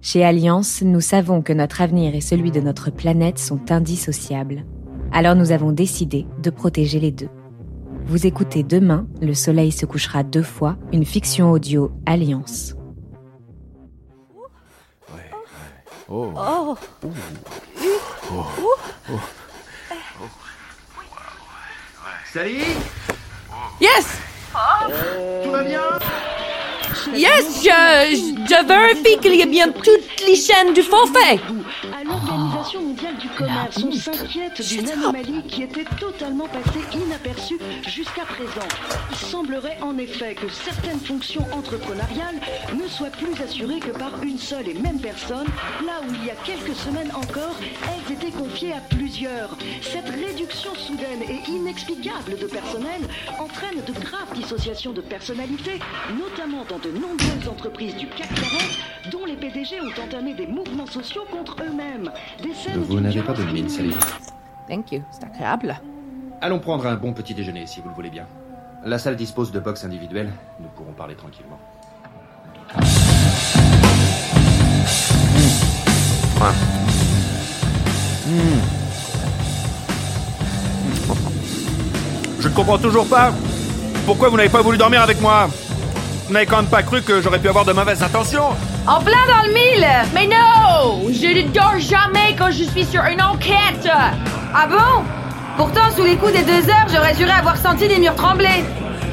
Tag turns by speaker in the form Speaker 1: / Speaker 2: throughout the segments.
Speaker 1: Chez Alliance, nous savons que notre avenir et celui de notre planète sont indissociables. Alors nous avons décidé de protéger les deux. Vous écoutez demain, Le Soleil se couchera deux fois, une fiction audio Alliance.
Speaker 2: Oh.
Speaker 3: Oh.
Speaker 2: Sally
Speaker 3: Yes! Yes, je, je vérifie qu'il y a bien toutes les chaînes du forfait.
Speaker 4: Mondiale du commerce, on s'inquiète d'une anomalie qui était totalement passée inaperçue jusqu'à présent. Il semblerait en effet que certaines fonctions entrepreneuriales ne soient plus assurées que par une seule et même personne, là où il y a quelques semaines encore, elles étaient confiées à plusieurs. Cette réduction soudaine et inexplicable de personnel entraîne de graves dissociations de personnalité, notamment dans de nombreuses entreprises du CAC 40, dont les PDG ont entamé des mouvements sociaux contre eux-mêmes. Des scènes
Speaker 2: Vous n'avez pas bonne mine, Sally.
Speaker 3: Thank you, c'est agréable.
Speaker 2: Allons prendre un bon petit déjeuner, si vous le voulez bien. La salle dispose de box individuelles. Nous pourrons parler tranquillement.
Speaker 5: Je ne comprends toujours pas. Pourquoi vous n'avez pas voulu dormir avec moi Vous n'avez quand même pas cru que j'aurais pu avoir de mauvaises intentions
Speaker 3: En plein dans le mille Mais non Je ne dors jamais quand je suis sur une enquête Ah bon? Pourtant, sous les coups des deux heures, j'aurais juré avoir senti des murs trembler.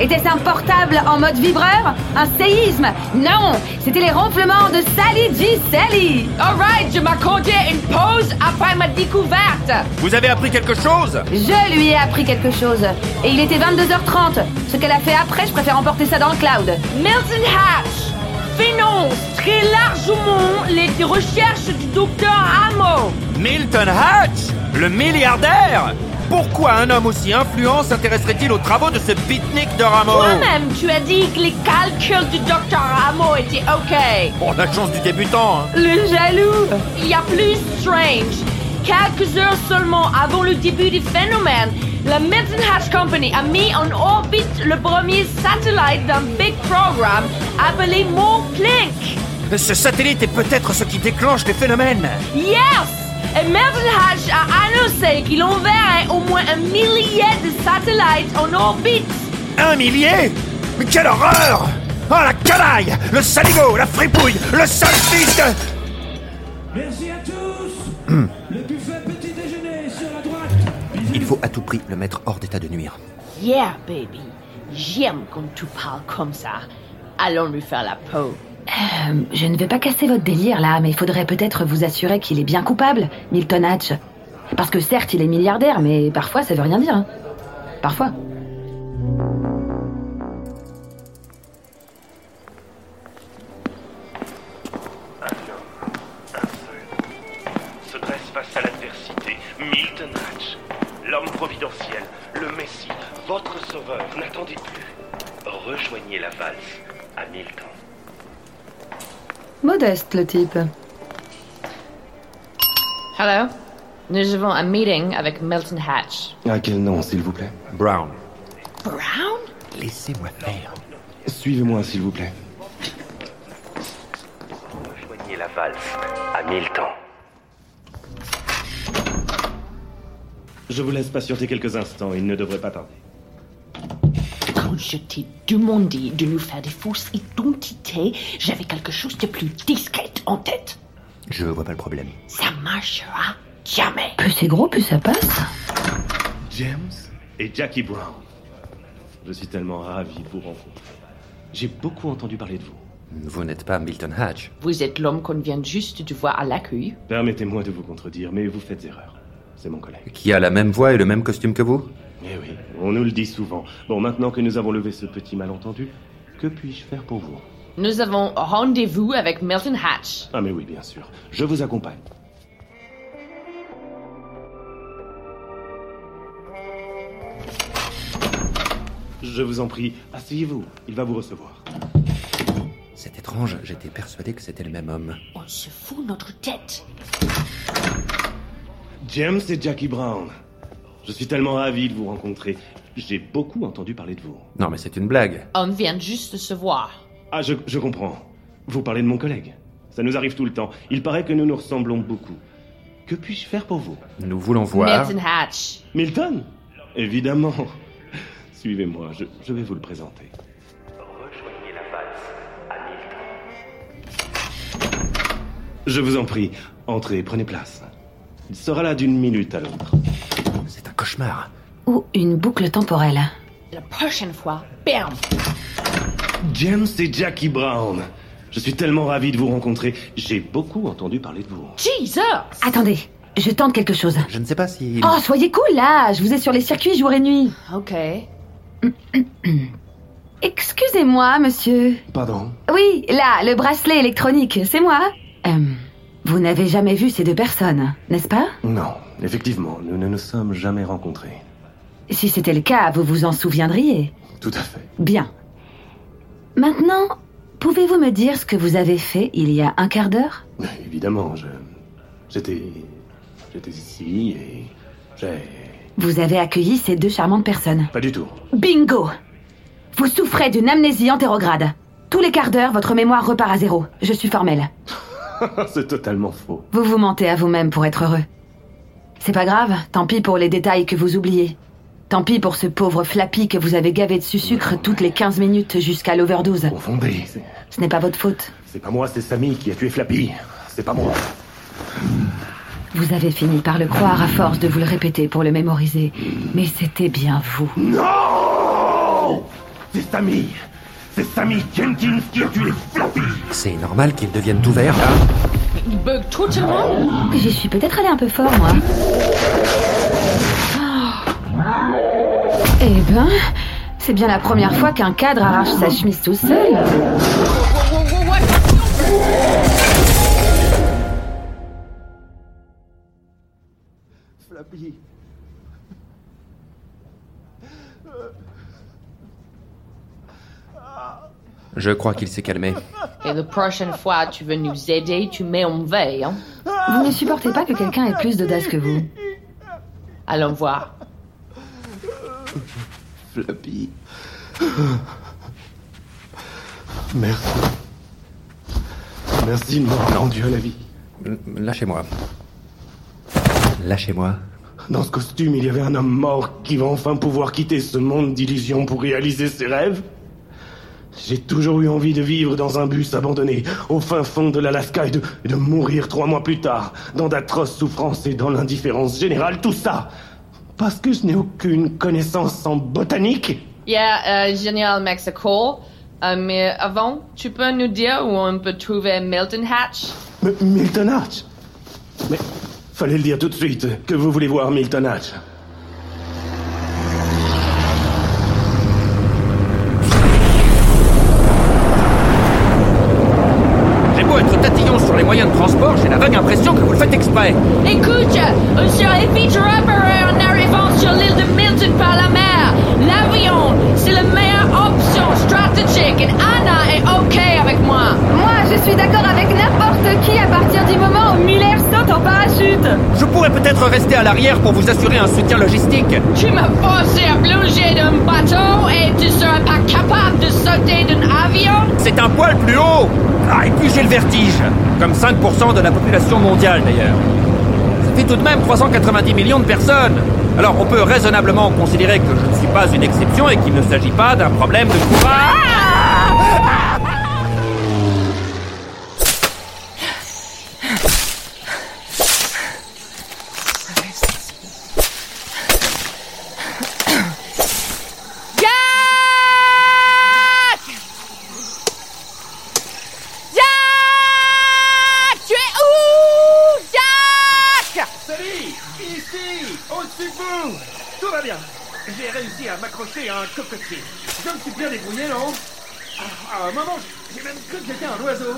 Speaker 3: Était-ce un portable en mode vibreur? Un séisme? Non C'était les ronflements de Sally G. Sally Alright, je m'accordais une pause après ma découverte
Speaker 5: Vous avez appris quelque chose?
Speaker 3: Je lui ai appris quelque chose. Et il était 22h30. Ce qu'elle a fait après, je préfère emporter ça dans le cloud. Milton Hatch finance très largement les recherches du docteur Amo.
Speaker 5: Milton Hatch Le milliardaire Pourquoi un homme aussi influent s'intéresserait-il aux travaux de ce beatnik de Rameau?
Speaker 3: Toi-même, tu as dit que les calculs du docteur Amo étaient OK.
Speaker 5: Bon, la chance du débutant, hein.
Speaker 3: Le jaloux Il y a plus strange. Quelques heures seulement avant le début du phénomène, la Milton Hatch Company a mis en orbite le premier satellite d'un big programme appelé Mo Plink.
Speaker 5: Ce satellite est peut-être ce qui déclenche les phénomènes.
Speaker 3: Yes! Et Milton Hatch a annoncé qu'il enverrait au moins un millier de satellites en orbite.
Speaker 5: Un millier? Mais quelle horreur Oh la canaille Le saligo, la fripouille, le sale.
Speaker 6: Merci à tous
Speaker 2: faut à tout prix le mettre hors d'état de nuire.
Speaker 3: Yeah, baby. J'aime quand tu parles comme ça. Allons lui faire la peau.
Speaker 7: Euh, je ne vais pas casser votre délire là, mais il faudrait peut-être vous assurer qu'il est bien coupable, Milton Hatch. Parce que certes, il est milliardaire, mais parfois ça veut rien dire. hein. Parfois.
Speaker 8: se dresse face à l'adversité. Milton Hatch, l'homme providentiel, le Messie, votre sauveur. N'attendez plus. Rejoignez la valse à Milton.
Speaker 7: Modeste le type.
Speaker 3: Hello. Nous avons un meeting avec Milton Hatch.
Speaker 9: À quel nom, s'il vous plaît?
Speaker 5: Brown.
Speaker 3: Brown?
Speaker 2: Laissez-moi faire.
Speaker 9: Suivez-moi, s'il vous plaît.
Speaker 8: Rejoignez la valse à Milton.
Speaker 9: Je vous laisse patienter quelques instants, il ne devrait pas tarder.
Speaker 10: Quand je t'ai demandé de nous faire des fausses identités, j'avais quelque chose de plus discret en tête.
Speaker 2: Je vois pas le problème.
Speaker 10: Ça marchera jamais.
Speaker 7: Plus c'est gros, plus ça passe.
Speaker 9: James et Jackie Brown. Je suis tellement ravi de vous rencontrer. J'ai beaucoup entendu parler de vous.
Speaker 2: Vous n'êtes pas Milton Hatch.
Speaker 10: Vous êtes l'homme qu'on vient juste de voir à l'accueil.
Speaker 9: Permettez-moi de vous contredire, mais vous faites erreur. C'est mon collègue.
Speaker 2: Qui a la même voix et le même costume que vous?
Speaker 9: Eh oui, on nous le dit souvent. Bon, maintenant que nous avons levé ce petit malentendu, que puis-je faire pour vous?
Speaker 3: Nous avons rendez-vous avec Milton Hatch.
Speaker 9: Ah mais oui, bien sûr. Je vous accompagne. Je vous en prie, asseyez-vous. Il va vous recevoir.
Speaker 2: C'est étrange, j'étais persuadé que c'était le même homme.
Speaker 10: On se fout notre tête.
Speaker 9: James et Jackie Brown. Je suis tellement ravi de vous rencontrer. J'ai beaucoup entendu parler de vous.
Speaker 2: Non mais c'est une blague.
Speaker 3: On vient juste de se voir.
Speaker 9: Ah, je, je comprends. Vous parlez de mon collègue. Ça nous arrive tout le temps. Il paraît que nous nous ressemblons beaucoup. Que puis-je faire pour vous?
Speaker 2: Nous voulons voir.
Speaker 3: Milton Hatch.
Speaker 9: Milton? Évidemment. Suivez-moi, je, je vais vous le présenter.
Speaker 8: Rejoignez la à Milton.
Speaker 9: Je vous en prie, entrez, prenez place. Il sera là d'une minute à l'autre.
Speaker 2: C'est un cauchemar.
Speaker 7: Ou une boucle temporelle.
Speaker 3: La prochaine fois, bam
Speaker 9: James et Jackie Brown. Je suis tellement ravi de vous rencontrer. J'ai beaucoup entendu parler de vous.
Speaker 3: Jesus
Speaker 7: Attendez, je tente quelque chose.
Speaker 2: Je ne sais pas si.
Speaker 7: Oh, soyez cool là Je vous ai sur les circuits jour et nuit.
Speaker 3: Ok.
Speaker 7: Excusez-moi, monsieur.
Speaker 9: Pardon?
Speaker 7: Oui, là, le bracelet électronique, c'est moi. Euh, vous n'avez jamais vu ces deux personnes, n'est-ce pas?
Speaker 9: Non, effectivement, nous ne nous sommes jamais rencontrés.
Speaker 7: Si c'était le cas, vous vous en souviendriez.
Speaker 9: Tout à fait.
Speaker 7: Bien. Maintenant, pouvez-vous me dire ce que vous avez fait il y a un quart d'heure?
Speaker 9: Évidemment, je. J'étais. J'étais ici et. J'ai.
Speaker 7: Vous avez accueilli ces deux charmantes personnes.
Speaker 9: Pas du tout.
Speaker 7: Bingo Vous souffrez d'une amnésie antérograde. Tous les quarts d'heure, votre mémoire repart à zéro. Je suis formelle.
Speaker 9: C'est totalement faux.
Speaker 7: Vous vous mentez à vous-même pour être heureux. C'est pas grave, tant pis pour les détails que vous oubliez. Tant pis pour ce pauvre Flappy que vous avez gavé de sucre toutes les 15 minutes jusqu'à l'overdose.
Speaker 9: Confondez.
Speaker 7: Ce n'est pas votre faute.
Speaker 9: C'est pas moi, c'est Samy qui a tué Flappy. C'est pas moi.
Speaker 7: Vous avez fini par le croire à force de vous le répéter pour le mémoriser. Mais c'était bien vous.
Speaker 9: Non C'est Samy C'est Samy Jenkins qui a tué Flappy
Speaker 2: C'est normal qu'ils deviennent tout verts, là
Speaker 3: Il bug totalement
Speaker 7: J'y suis peut-être allé un peu fort, moi. Eh ben, c'est bien la première fois qu'un cadre arrache sa chemise tout seul.
Speaker 9: Flappy.
Speaker 2: Je crois qu'il s'est calmé.
Speaker 3: Et la prochaine fois, tu veux nous aider, tu mets en veille, hein
Speaker 7: Vous ne supportez pas que quelqu'un ait plus d'audace que vous.
Speaker 3: Allons voir.
Speaker 9: Flappy. Merci. Merci de m'avoir rendu à la vie.
Speaker 2: Lâchez-moi. Lâchez-moi.
Speaker 9: Dans ce costume, il y avait un homme mort qui va enfin pouvoir quitter ce monde d'illusions pour réaliser ses rêves. J'ai toujours eu envie de vivre dans un bus abandonné, au fin fond de l'Alaska, et de, et de mourir trois mois plus tard, dans d'atroces souffrances et dans l'indifférence générale, tout ça. Parce que je n'ai aucune connaissance en botanique.
Speaker 3: Yeah, euh, génial, Mexico. Euh, mais avant, tu peux nous dire où on peut trouver Milton Hatch?
Speaker 9: M- Milton Hatch? Mais fallait le dire tout de suite, que vous voulez voir Milton Hatch.
Speaker 5: J'ai beau être tatillon sur les moyens de transport, j'ai la vague impression que vous le faites exprès.
Speaker 3: Écoute, on serait vite repéré en arrivant sur l'île de Milton par la mer. L'avion, c'est la meilleure option stratégique et Anna est OK avec moi.
Speaker 7: Moi, je suis d'accord avec n'importe qui à partir du moment où Miller saute en parachute.
Speaker 5: Je pourrais peut-être rester à l'arrière pour vous assurer un soutien logistique.
Speaker 3: Tu m'as forcé à plonger d'un bateau et tu serais pas
Speaker 5: C'est un poil plus haut. Ah, et puis j'ai le vertige. Comme 5% de la population mondiale d'ailleurs. Ça fait tout de même 390 millions de personnes. Alors on peut raisonnablement considérer que je ne suis pas une exception et qu'il ne s'agit pas d'un problème de courage.
Speaker 3: Jack Jack Tu es où Jack
Speaker 8: Salut Ici Au-dessus de vous Tout va bien. J'ai réussi à m'accrocher à un cocotier. Je me suis bien débrouillé, non Ah, À un moment, j'ai même cru que j'étais un oiseau.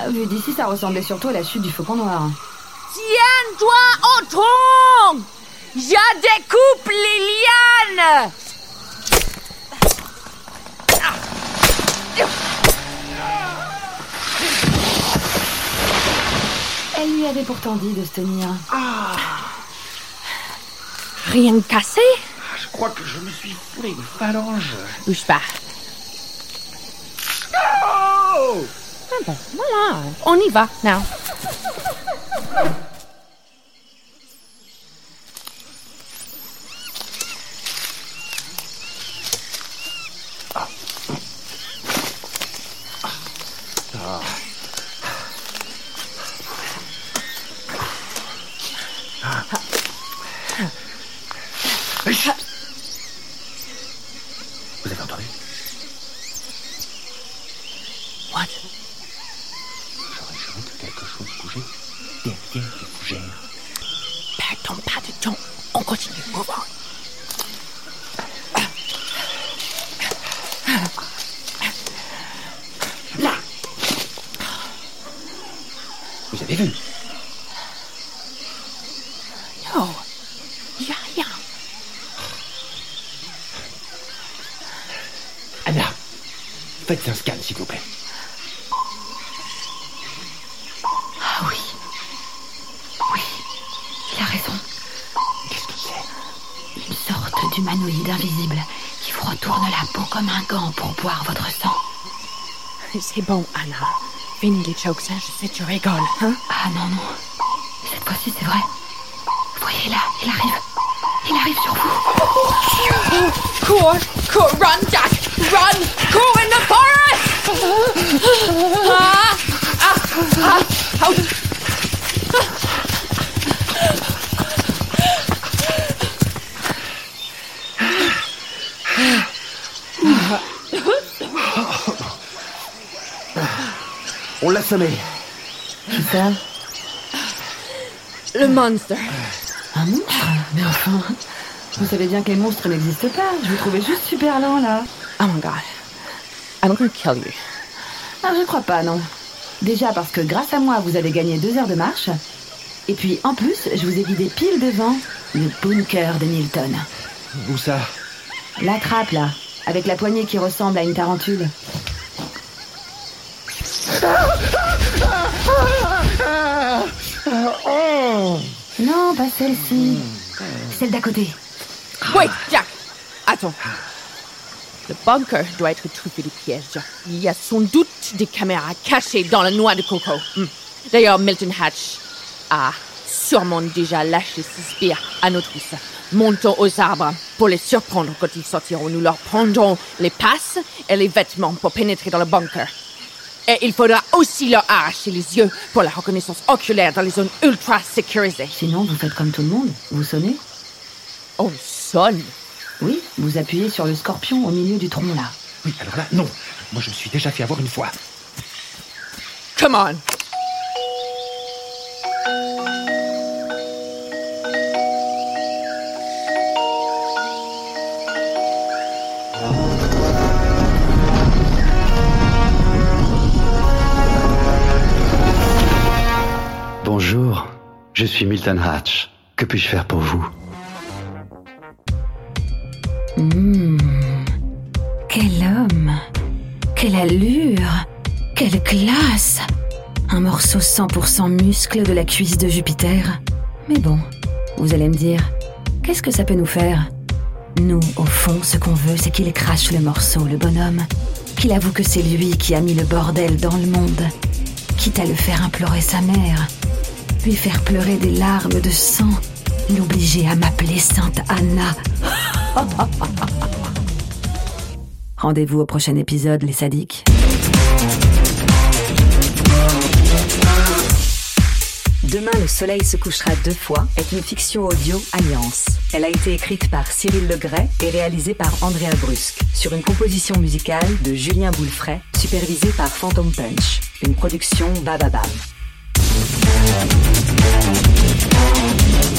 Speaker 7: Euh, Vu d'ici, ça ressemblait surtout à la chute du faucon noir.
Speaker 3: Tiens-toi au tronc Je découpe les lianes
Speaker 7: Elle lui avait pourtant dit de se tenir.
Speaker 3: Rien cassé?
Speaker 8: Je crois que je me suis foulé une phalange.
Speaker 3: Bouge pas.
Speaker 8: Oh
Speaker 3: Ah ben, voilà, on y va, now.
Speaker 2: Vous
Speaker 3: No, y a rien.
Speaker 2: Anna Faites un scan, s'il vous plaît.
Speaker 7: Ah oui. Oui, il a raison.
Speaker 2: Qu'est-ce que c'est?
Speaker 7: Une sorte d'humanoïde invisible qui vous retourne la peau comme un gant pour boire votre sang.
Speaker 3: C'est bon, Anna. Fini les jokes, hein, je sais, tu rigoles, hein?
Speaker 7: Ah non, non. Cette fois-ci, c'est vrai. Voyez là, il arrive. Il arrive sur vous.
Speaker 3: Cours, cours, run, Jack, run, cours in the forest! Ah, ah, ah.
Speaker 2: On l'a semé.
Speaker 7: Qui ça?
Speaker 3: Le monster.
Speaker 7: Un monstre Mais enfin, vous savez bien que les monstres n'existent pas. Je vous trouvais juste super lent là.
Speaker 3: Oh my god. I'm gonna kill you.
Speaker 7: Ah, je crois pas, non. Déjà parce que grâce à moi, vous avez gagné deux heures de marche. Et puis en plus, je vous ai guidé pile devant le bunker de Milton.
Speaker 2: Où ça
Speaker 7: La trappe là, avec la poignée qui ressemble à une tarentule. Non, pas celle-ci. Celle d'à côté.
Speaker 3: Wait, Jack. Attends. Le bunker doit être truffé de pièges. Il y a sans doute des caméras cachées dans la noix de coco. Hmm. D'ailleurs, Milton Hatch a sûrement déjà lâché ses sbires à nos trousses. Montons aux arbres pour les surprendre quand ils sortiront. Nous leur prendrons les passes et les vêtements pour pénétrer dans le bunker. Et il faudra aussi leur arracher les yeux pour la reconnaissance oculaire dans les zones ultra sécurisées.
Speaker 7: Sinon, vous faites comme tout le monde. Vous sonnez
Speaker 3: On sonne.
Speaker 7: Oui, vous appuyez sur le scorpion au milieu du tronc là.
Speaker 2: Oui, alors là, non. Moi, je me suis déjà fait avoir une fois.
Speaker 3: Come on.
Speaker 11: Je suis Milton Hatch. Que puis-je faire pour vous?
Speaker 7: Hmm. Quel homme Quelle allure Quelle classe Un morceau 100% muscle de la cuisse de Jupiter. Mais bon, vous allez me dire, qu'est-ce que ça peut nous faire? Nous, au fond, ce qu'on veut, c'est qu'il crache le morceau, le bonhomme. Qu'il avoue que c'est lui qui a mis le bordel dans le monde. Quitte à le faire implorer sa mère. Lui faire pleurer des larmes de sang. L'obliger à m'appeler Sainte Anna. Rendez-vous au prochain épisode, les sadiques.
Speaker 1: Demain, le soleil se couchera deux fois est une fiction audio Alliance. Elle a été écrite par Cyril Legray et réalisée par Andrea Brusque, sur une composition musicale de Julien Boulefray, supervisée par Phantom Punch, une production Bababam. Thank you.